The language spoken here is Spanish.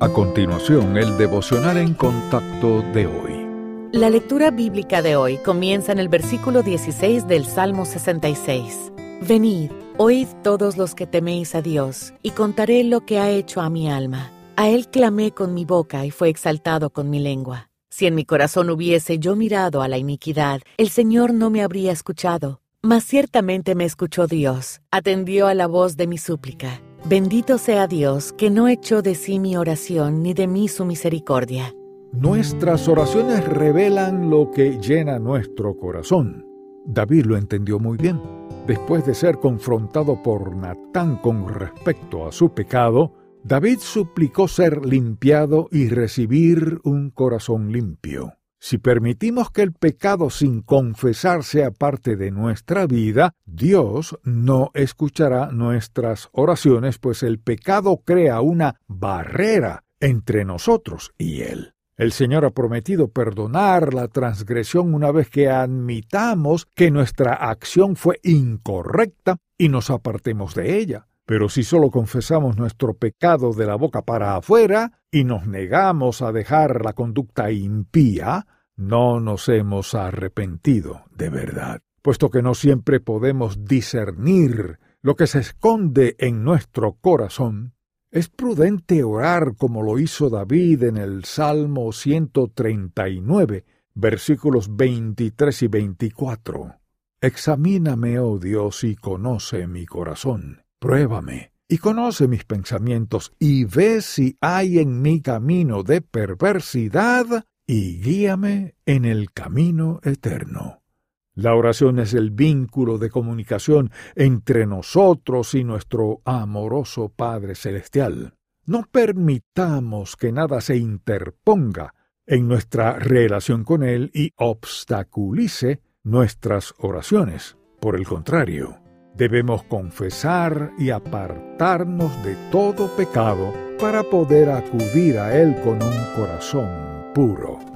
A continuación, el devocional en contacto de hoy. La lectura bíblica de hoy comienza en el versículo 16 del Salmo 66. Venid, oíd todos los que teméis a Dios, y contaré lo que ha hecho a mi alma. A él clamé con mi boca y fue exaltado con mi lengua. Si en mi corazón hubiese yo mirado a la iniquidad, el Señor no me habría escuchado. Mas ciertamente me escuchó Dios, atendió a la voz de mi súplica. Bendito sea Dios, que no echó de sí mi oración ni de mí su misericordia. Nuestras oraciones revelan lo que llena nuestro corazón. David lo entendió muy bien. Después de ser confrontado por Natán con respecto a su pecado, David suplicó ser limpiado y recibir un corazón limpio. Si permitimos que el pecado sin confesar sea parte de nuestra vida, Dios no escuchará nuestras oraciones, pues el pecado crea una barrera entre nosotros y Él. El Señor ha prometido perdonar la transgresión una vez que admitamos que nuestra acción fue incorrecta y nos apartemos de ella. Pero si solo confesamos nuestro pecado de la boca para afuera y nos negamos a dejar la conducta impía, no nos hemos arrepentido de verdad, puesto que no siempre podemos discernir lo que se esconde en nuestro corazón. Es prudente orar como lo hizo David en el Salmo 139, versículos 23 y 24. Examíname, oh Dios, y conoce mi corazón Pruébame y conoce mis pensamientos y ve si hay en mi camino de perversidad y guíame en el camino eterno. La oración es el vínculo de comunicación entre nosotros y nuestro amoroso Padre Celestial. No permitamos que nada se interponga en nuestra relación con Él y obstaculice nuestras oraciones. Por el contrario, Debemos confesar y apartarnos de todo pecado para poder acudir a Él con un corazón puro.